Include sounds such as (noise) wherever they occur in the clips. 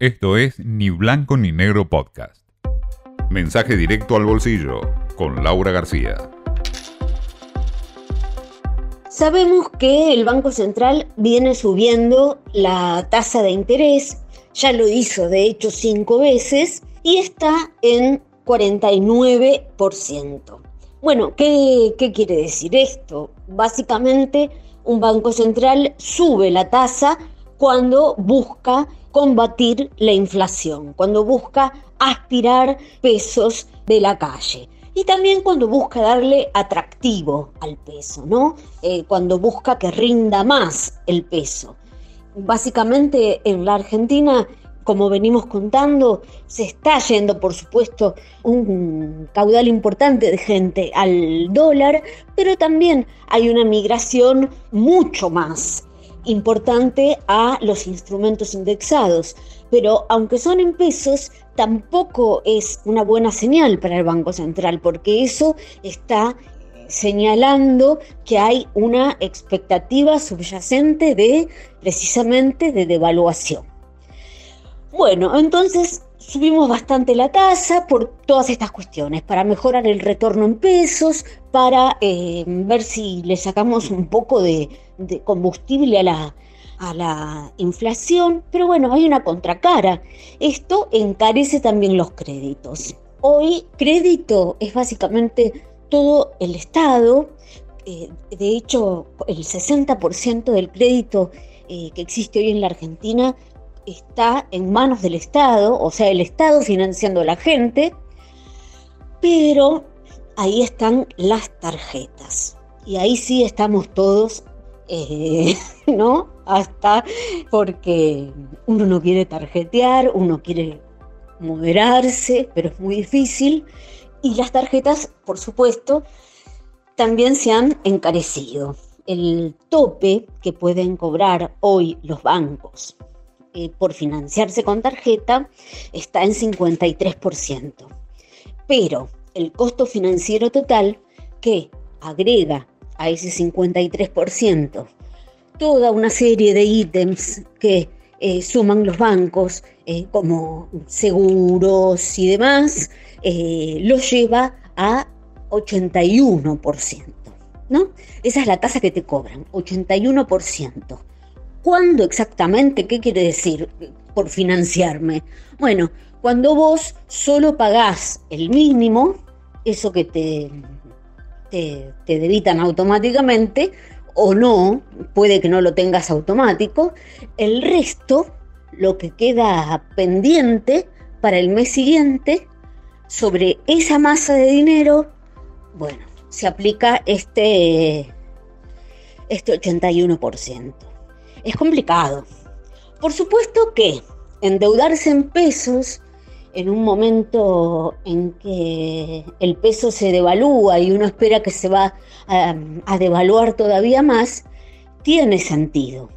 Esto es Ni Blanco ni Negro Podcast. Mensaje directo al bolsillo con Laura García. Sabemos que el Banco Central viene subiendo la tasa de interés, ya lo hizo de hecho cinco veces y está en 49%. Bueno, ¿qué, ¿qué, quiere decir esto? Básicamente, un Banco Central sube la tasa cuando busca combatir la inflación, cuando busca aspirar pesos de la calle. Y también cuando busca darle atractivo al peso, ¿no? Eh, cuando busca que rinda más el peso. Básicamente en la Argentina, como venimos contando, se está yendo, por supuesto, un caudal importante de gente al dólar, pero también hay una migración mucho más importante a los instrumentos indexados, pero aunque son en pesos, tampoco es una buena señal para el Banco Central, porque eso está señalando que hay una expectativa subyacente de precisamente de devaluación. Bueno, entonces subimos bastante la tasa por todas estas cuestiones, para mejorar el retorno en pesos, para eh, ver si le sacamos un poco de, combustible a la, a la inflación, pero bueno, hay una contracara. Esto encarece también los créditos. Hoy crédito es básicamente todo el Estado, eh, de hecho el 60% del crédito eh, que existe hoy en la Argentina está en manos del Estado, o sea, el Estado financiando a la gente, pero ahí están las tarjetas. Y ahí sí estamos todos, eh, (laughs) ¿no? Hasta porque uno no quiere tarjetear, uno quiere moderarse, pero es muy difícil. Y las tarjetas, por supuesto, también se han encarecido. El tope que pueden cobrar hoy los bancos eh, por financiarse con tarjeta está en 53%. Pero el costo financiero total que agrega a ese 53% toda una serie de ítems que eh, suman los bancos, eh, como seguros y demás, lo lleva a 81%. ¿no? Esa es la tasa que te cobran, 81%. ¿Cuándo exactamente? ¿Qué quiere decir por financiarme? Bueno, cuando vos solo pagás el mínimo, eso que te, te, debitan automáticamente, o no, puede que no lo tengas automático, el resto, lo que queda pendiente para el mes siguiente, sobre esa masa de dinero, bueno, se aplica este, este 81% es complicado. Por supuesto que endeudarse en pesos en un momento en que el peso se devalúa y uno espera que se va a, devaluar todavía más, tiene sentido.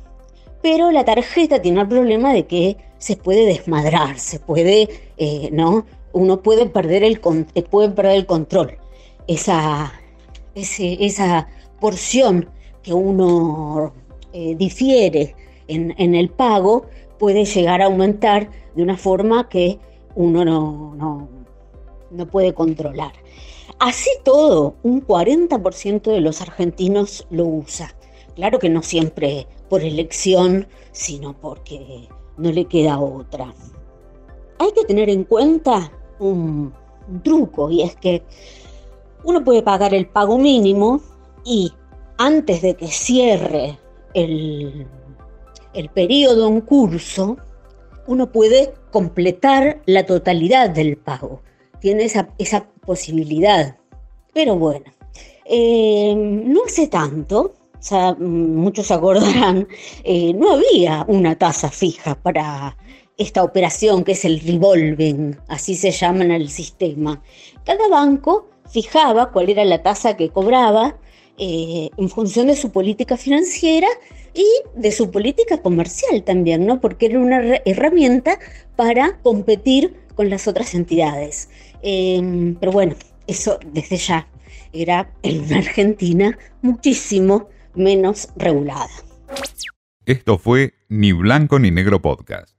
Pero la tarjeta tiene el problema de que se puede desmadrar, se puede, eh, ¿no? Uno puede perder el, eh, puede perder el control. Esa, esa porción que uno eh, difiere en, el pago puede llegar a aumentar de una forma que uno no, no, puede controlar. Así todo, un 40% de los argentinos lo usa. Claro que no siempre por elección, sino porque no le queda otra. Hay que tener en cuenta un, truco y es que uno puede pagar el pago mínimo y antes de que cierre el, periodo en curso, uno puede completar la totalidad del pago. Tiene esa, posibilidad. Pero bueno, eh, no hace tanto, muchos acordarán, eh, no había una tasa fija para esta operación que es el revolving, así se llama en el sistema. Cada banco fijaba cuál era la tasa que cobraba eh, en función de su política financiera y de su política comercial también, ¿no? Porque era una herramienta para competir con las otras entidades. Em, pero bueno, eso desde ya era en una Argentina muchísimo menos regulada. Esto fue Ni Blanco ni Negro Podcast.